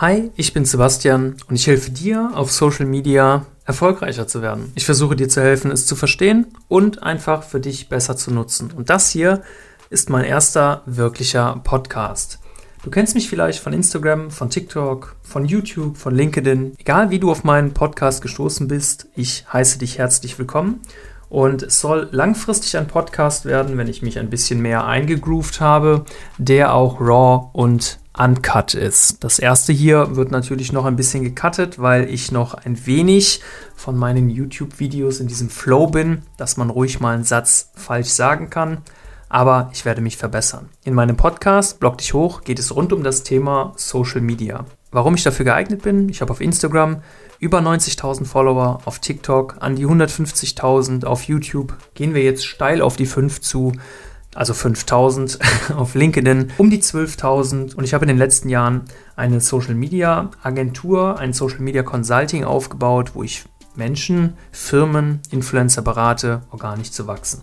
Hi, ich bin Sebastian und ich helfe dir auf Social Media erfolgreicher zu werden. Ich versuche dir zu helfen, es zu verstehen und einfach für dich besser zu nutzen. Und das hier ist mein erster wirklicher Podcast. Du kennst mich vielleicht von Instagram, von TikTok, von YouTube, von LinkedIn. Egal wie du auf meinen Podcast gestoßen bist, ich heiße dich herzlich willkommen. Und es soll langfristig ein Podcast werden, wenn ich mich ein bisschen mehr eingegroovt habe, der auch raw und uncut ist. Das erste hier wird natürlich noch ein bisschen gecuttet, weil ich noch ein wenig von meinen YouTube-Videos in diesem Flow bin, dass man ruhig mal einen Satz falsch sagen kann. Aber ich werde mich verbessern. In meinem Podcast Blog dich hoch geht es rund um das Thema Social Media. Warum ich dafür geeignet bin? Ich habe auf Instagram über 90.000 Follower, auf TikTok an die 150.000, auf YouTube gehen wir jetzt steil auf die 5 zu also 5000 auf LinkedIn, um die 12.000 und ich habe in den letzten Jahren eine Social Media Agentur, ein Social Media Consulting aufgebaut, wo ich Menschen, Firmen, Influencer berate, organisch zu wachsen.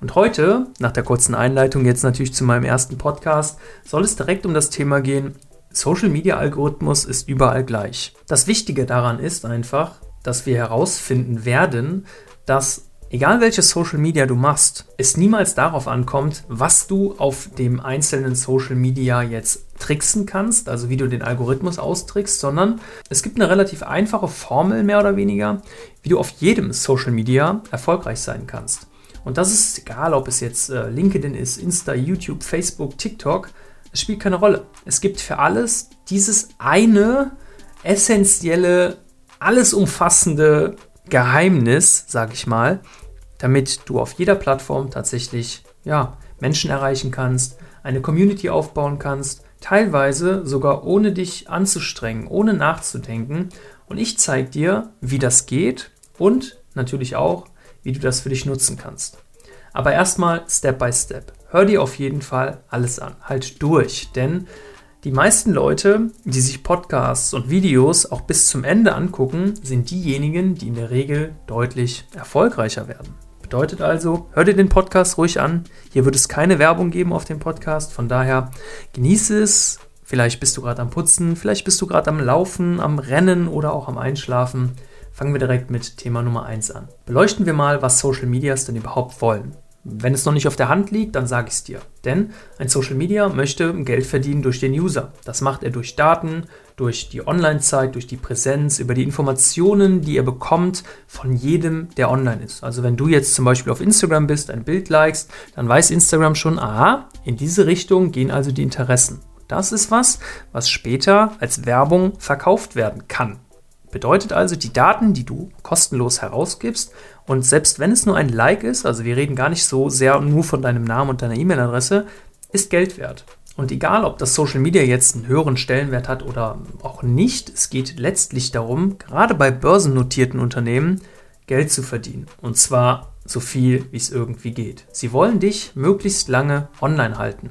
Und heute, nach der kurzen Einleitung jetzt natürlich zu meinem ersten Podcast, soll es direkt um das Thema gehen, Social Media Algorithmus ist überall gleich. Das Wichtige daran ist einfach, dass wir herausfinden werden, dass Egal welches Social Media du machst, es niemals darauf ankommt, was du auf dem einzelnen Social Media jetzt tricksen kannst, also wie du den Algorithmus austrickst, sondern es gibt eine relativ einfache Formel mehr oder weniger, wie du auf jedem Social Media erfolgreich sein kannst. Und das ist egal, ob es jetzt äh, LinkedIn ist, Insta, YouTube, Facebook, TikTok, es spielt keine Rolle. Es gibt für alles dieses eine essentielle, alles umfassende Geheimnis, sag ich mal, damit du auf jeder Plattform tatsächlich ja, Menschen erreichen kannst, eine Community aufbauen kannst, teilweise sogar ohne dich anzustrengen, ohne nachzudenken. Und ich zeige dir, wie das geht und natürlich auch, wie du das für dich nutzen kannst. Aber erstmal Step by Step. Hör dir auf jeden Fall alles an. Halt durch, denn die meisten Leute, die sich Podcasts und Videos auch bis zum Ende angucken, sind diejenigen, die in der Regel deutlich erfolgreicher werden. Bedeutet also, hör dir den Podcast ruhig an. Hier wird es keine Werbung geben auf dem Podcast. Von daher genieße es. Vielleicht bist du gerade am Putzen, vielleicht bist du gerade am Laufen, am Rennen oder auch am Einschlafen. Fangen wir direkt mit Thema Nummer 1 an. Beleuchten wir mal, was Social Medias denn überhaupt wollen. Wenn es noch nicht auf der Hand liegt, dann sage ich es dir. Denn ein Social Media möchte Geld verdienen durch den User. Das macht er durch Daten, durch die Online-Zeit, durch die Präsenz, über die Informationen, die er bekommt von jedem, der online ist. Also wenn du jetzt zum Beispiel auf Instagram bist, ein Bild likest, dann weiß Instagram schon, aha, in diese Richtung gehen also die Interessen. Das ist was, was später als Werbung verkauft werden kann. Bedeutet also, die Daten, die du kostenlos herausgibst, und selbst wenn es nur ein Like ist, also wir reden gar nicht so sehr nur von deinem Namen und deiner E-Mail-Adresse, ist Geld wert. Und egal, ob das Social Media jetzt einen höheren Stellenwert hat oder auch nicht, es geht letztlich darum, gerade bei börsennotierten Unternehmen Geld zu verdienen. Und zwar so viel, wie es irgendwie geht. Sie wollen dich möglichst lange online halten.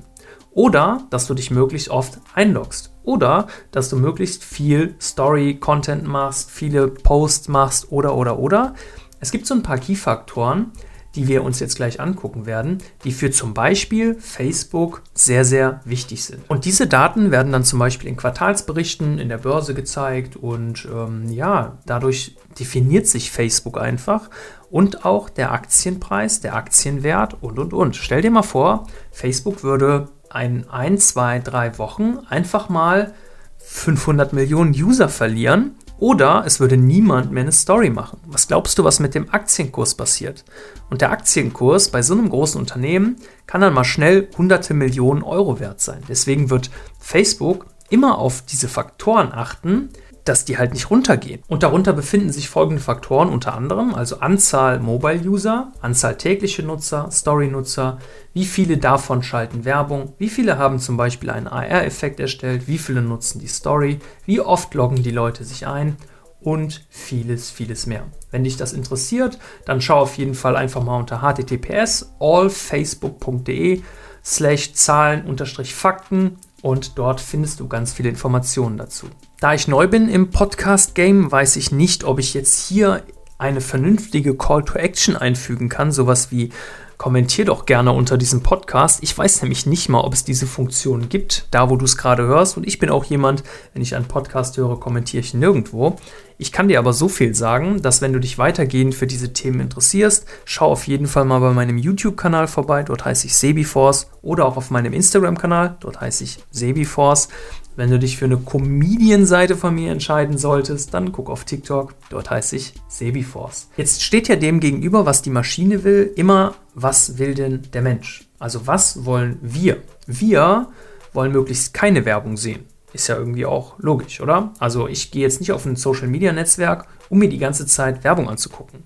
Oder dass du dich möglichst oft einloggst. Oder dass du möglichst viel Story-Content machst, viele Posts machst oder oder oder. Es gibt so ein paar Key-Faktoren, die wir uns jetzt gleich angucken werden, die für zum Beispiel Facebook sehr, sehr wichtig sind. Und diese Daten werden dann zum Beispiel in Quartalsberichten in der Börse gezeigt und ähm, ja, dadurch definiert sich Facebook einfach und auch der Aktienpreis, der Aktienwert und und und. Stell dir mal vor, Facebook würde ein, ein, zwei, drei Wochen einfach mal 500 Millionen User verlieren oder es würde niemand mehr eine Story machen. Was glaubst du, was mit dem Aktienkurs passiert? Und der Aktienkurs bei so einem großen Unternehmen kann dann mal schnell hunderte Millionen Euro wert sein. Deswegen wird Facebook immer auf diese Faktoren achten, dass die halt nicht runtergehen. Und darunter befinden sich folgende Faktoren unter anderem, also Anzahl Mobile-User, Anzahl tägliche Nutzer, Story-Nutzer, wie viele davon schalten Werbung, wie viele haben zum Beispiel einen AR-Effekt erstellt, wie viele nutzen die Story, wie oft loggen die Leute sich ein und vieles, vieles mehr. Wenn dich das interessiert, dann schau auf jeden Fall einfach mal unter https allfacebook.de slash Zahlen-Fakten und dort findest du ganz viele Informationen dazu. Da ich neu bin im Podcast-Game, weiß ich nicht, ob ich jetzt hier eine vernünftige Call to Action einfügen kann, sowas wie kommentier doch gerne unter diesem Podcast. Ich weiß nämlich nicht mal, ob es diese Funktion gibt, da wo du es gerade hörst. Und ich bin auch jemand, wenn ich einen Podcast höre, kommentiere ich nirgendwo. Ich kann dir aber so viel sagen, dass wenn du dich weitergehend für diese Themen interessierst, schau auf jeden Fall mal bei meinem YouTube-Kanal vorbei, dort heiße ich Sebiforce, oder auch auf meinem Instagram-Kanal, dort heiße ich Sebiforce. Wenn du dich für eine Comedian-Seite von mir entscheiden solltest, dann guck auf TikTok, dort heiße ich Sebiforce. Jetzt steht ja dem gegenüber, was die Maschine will, immer, was will denn der Mensch? Also was wollen wir? Wir wollen möglichst keine Werbung sehen. Ist ja irgendwie auch logisch, oder? Also ich gehe jetzt nicht auf ein Social-Media-Netzwerk, um mir die ganze Zeit Werbung anzugucken.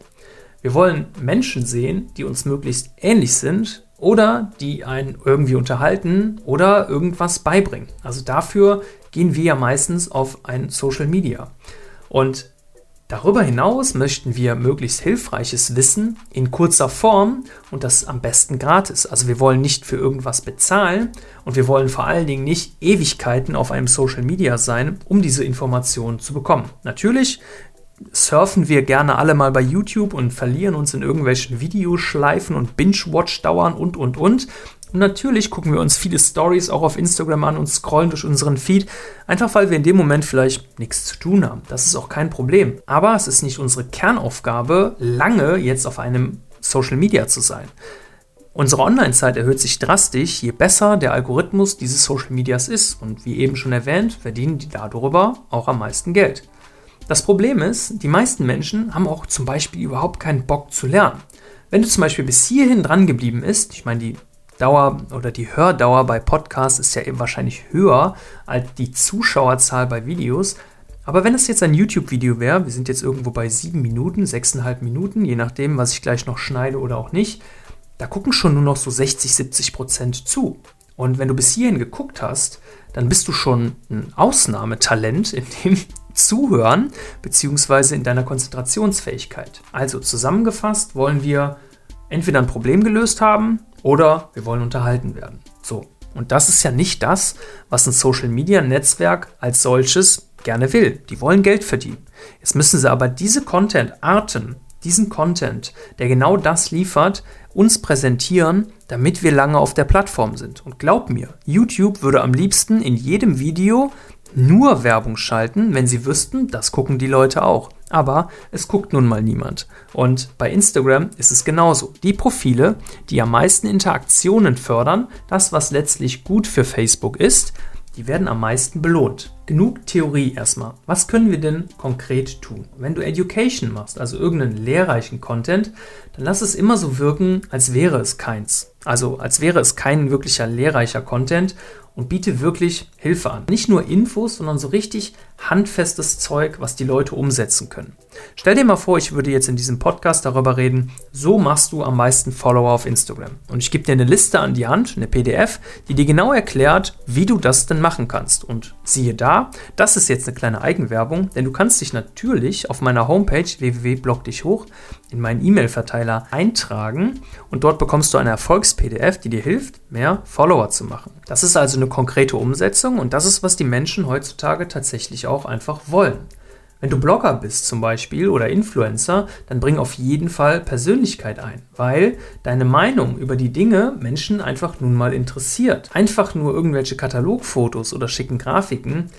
Wir wollen Menschen sehen, die uns möglichst ähnlich sind oder die einen irgendwie unterhalten oder irgendwas beibringen. Also dafür gehen wir ja meistens auf ein Social Media. Und Darüber hinaus möchten wir möglichst hilfreiches Wissen in kurzer Form und das am besten gratis. Also wir wollen nicht für irgendwas bezahlen und wir wollen vor allen Dingen nicht Ewigkeiten auf einem Social Media sein, um diese Informationen zu bekommen. Natürlich surfen wir gerne alle mal bei YouTube und verlieren uns in irgendwelchen Videoschleifen und Binge-Watch-Dauern und, und, und. Und natürlich gucken wir uns viele Stories auch auf Instagram an und scrollen durch unseren Feed, einfach weil wir in dem Moment vielleicht nichts zu tun haben. Das ist auch kein Problem. Aber es ist nicht unsere Kernaufgabe, lange jetzt auf einem Social Media zu sein. Unsere Online-Zeit erhöht sich drastisch, je besser der Algorithmus dieses Social Medias ist. Und wie eben schon erwähnt, verdienen die darüber auch am meisten Geld. Das Problem ist, die meisten Menschen haben auch zum Beispiel überhaupt keinen Bock zu lernen. Wenn du zum Beispiel bis hierhin dran geblieben bist, ich meine, die Dauer oder die Hördauer bei Podcasts ist ja eben wahrscheinlich höher als die Zuschauerzahl bei Videos. Aber wenn es jetzt ein YouTube-Video wäre, wir sind jetzt irgendwo bei sieben Minuten, sechseinhalb Minuten, je nachdem, was ich gleich noch schneide oder auch nicht, da gucken schon nur noch so 60, 70 Prozent zu. Und wenn du bis hierhin geguckt hast, dann bist du schon ein Ausnahmetalent in dem Zuhören bzw. in deiner Konzentrationsfähigkeit. Also zusammengefasst wollen wir entweder ein Problem gelöst haben oder wir wollen unterhalten werden. So. Und das ist ja nicht das, was ein Social Media Netzwerk als solches gerne will. Die wollen Geld verdienen. Jetzt müssen sie aber diese Content-Arten, diesen Content, der genau das liefert, uns präsentieren, damit wir lange auf der Plattform sind. Und glaub mir, YouTube würde am liebsten in jedem Video nur Werbung schalten, wenn sie wüssten, das gucken die Leute auch. Aber es guckt nun mal niemand. Und bei Instagram ist es genauso. Die Profile, die am meisten Interaktionen fördern, das, was letztlich gut für Facebook ist, die werden am meisten belohnt. Genug Theorie erstmal. Was können wir denn konkret tun? Wenn du Education machst, also irgendeinen lehrreichen Content, dann lass es immer so wirken, als wäre es keins. Also als wäre es kein wirklicher lehrreicher Content und biete wirklich Hilfe an. Nicht nur Infos, sondern so richtig handfestes Zeug, was die Leute umsetzen können. Stell dir mal vor, ich würde jetzt in diesem Podcast darüber reden, so machst du am meisten Follower auf Instagram. Und ich gebe dir eine Liste an die Hand, eine PDF, die dir genau erklärt, wie du das denn machen kannst. Und siehe da, das ist jetzt eine kleine Eigenwerbung, denn du kannst dich natürlich auf meiner Homepage www.blogdichhoch in meinen E-Mail-Verteiler eintragen und dort bekommst du eine Erfolgs-PDF, die dir hilft, mehr Follower zu machen. Das ist also eine konkrete Umsetzung und das ist, was die Menschen heutzutage tatsächlich auch einfach wollen. Wenn du Blogger bist zum Beispiel oder Influencer, dann bring auf jeden Fall Persönlichkeit ein, weil deine Meinung über die Dinge Menschen einfach nun mal interessiert. Einfach nur irgendwelche Katalogfotos oder schicken Grafiken,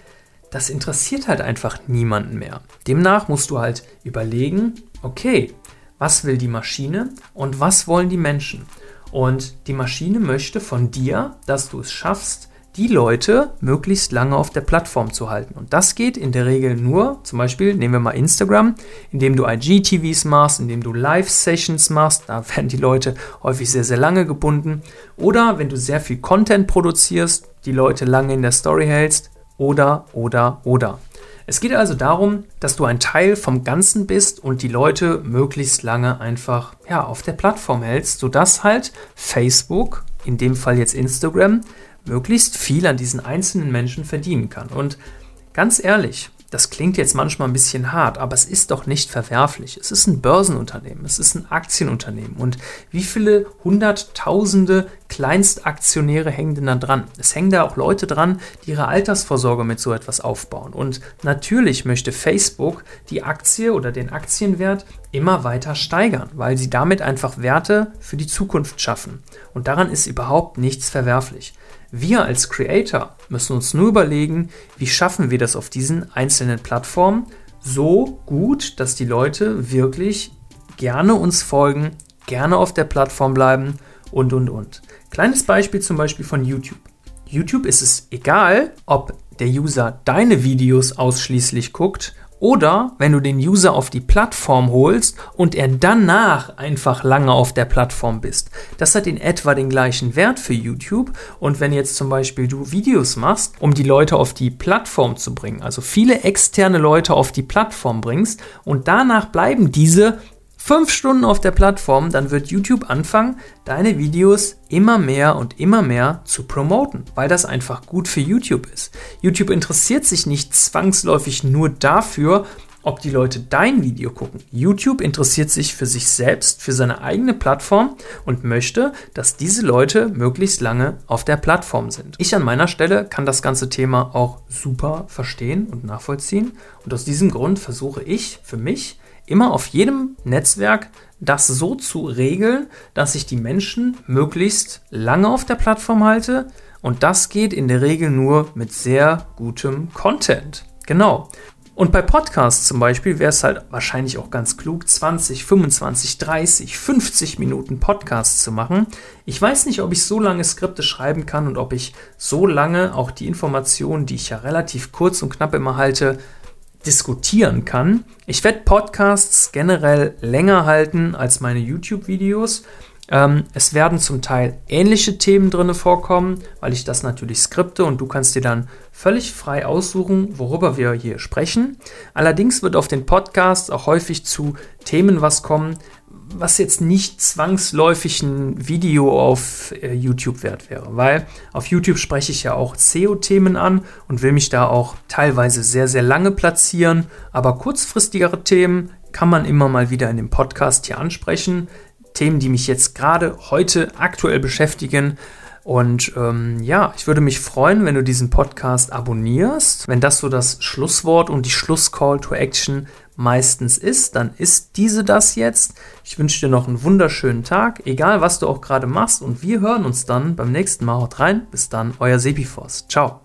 das interessiert halt einfach niemanden mehr. Demnach musst du halt überlegen, okay, was will die Maschine und was wollen die Menschen? Und die Maschine möchte von dir, dass du es schaffst, die Leute möglichst lange auf der Plattform zu halten. Und das geht in der Regel nur, zum Beispiel nehmen wir mal Instagram, indem du IGTVs machst, indem du Live-Sessions machst, da werden die Leute häufig sehr, sehr lange gebunden. Oder wenn du sehr viel Content produzierst, die Leute lange in der Story hältst. Oder, oder, oder. Es geht also darum, dass du ein Teil vom Ganzen bist und die Leute möglichst lange einfach ja, auf der Plattform hältst, sodass halt Facebook, in dem Fall jetzt Instagram, möglichst viel an diesen einzelnen Menschen verdienen kann. Und ganz ehrlich, Das klingt jetzt manchmal ein bisschen hart, aber es ist doch nicht verwerflich. Es ist ein Börsenunternehmen, es ist ein Aktienunternehmen. Und wie viele hunderttausende Kleinstaktionäre hängen denn da dran? Es hängen da auch Leute dran, die ihre Altersvorsorge mit so etwas aufbauen. Und natürlich möchte Facebook die Aktie oder den Aktienwert immer weiter steigern, weil sie damit einfach Werte für die Zukunft schaffen. Und daran ist überhaupt nichts verwerflich. Wir als Creator müssen uns nur überlegen, wie schaffen wir das auf diesen einzelnen Plattformen so gut, dass die Leute wirklich gerne uns folgen, gerne auf der Plattform bleiben und, und, und. Kleines Beispiel zum Beispiel von YouTube. YouTube ist es egal, ob der User deine Videos ausschließlich guckt oder wenn du den User auf die Plattform holst und er danach einfach lange auf der Plattform bist. Das hat in etwa den gleichen Wert für YouTube. Und wenn jetzt zum Beispiel du Videos machst, um die Leute auf die Plattform zu bringen, also viele externe Leute auf die Plattform bringst und danach bleiben diese fünf Stunden auf der Plattform, dann wird YouTube anfangen, deine Videos immer mehr und immer mehr zu promoten, weil das einfach gut für YouTube ist. YouTube interessiert sich nicht zwangsläufig nur dafür, ob die Leute dein Video gucken. YouTube interessiert sich für sich selbst, für seine eigene Plattform und möchte, dass diese Leute möglichst lange auf der Plattform sind. Ich an meiner Stelle kann das ganze Thema auch super verstehen und nachvollziehen und aus diesem Grund versuche ich für mich immer auf jedem Netzwerk das so zu regeln, dass ich die Menschen möglichst lange auf der Plattform halte. Und das geht in der Regel nur mit sehr gutem Content. Genau. Und bei Podcasts zum Beispiel wäre es halt wahrscheinlich auch ganz klug, 20, 25, 30, 50 Minuten Podcasts zu machen. Ich weiß nicht, ob ich so lange Skripte schreiben kann und ob ich so lange auch die Informationen, die ich ja relativ kurz und knapp immer halte, diskutieren kann. Ich werde Podcasts generell länger halten als meine YouTube-Videos. Ähm, es werden zum Teil ähnliche Themen drin vorkommen, weil ich das natürlich skripte und du kannst dir dann völlig frei aussuchen, worüber wir hier sprechen. Allerdings wird auf den Podcasts auch häufig zu Themen was kommen, was jetzt nicht zwangsläufig ein Video auf äh, YouTube wert wäre, weil auf YouTube spreche ich ja auch SEO-Themen an und will mich da auch teilweise sehr, sehr lange platzieren, aber kurzfristigere Themen kann man immer mal wieder in dem Podcast hier ansprechen. Themen, die mich jetzt gerade heute aktuell beschäftigen. Und ähm, ja, ich würde mich freuen, wenn du diesen Podcast abonnierst. Wenn das so das Schlusswort und die Schlusscall to Action meistens ist, dann ist diese das jetzt. Ich wünsche dir noch einen wunderschönen Tag, egal was du auch gerade machst. Und wir hören uns dann beim nächsten Mal. Haut rein. Bis dann, euer Sepifos. Ciao.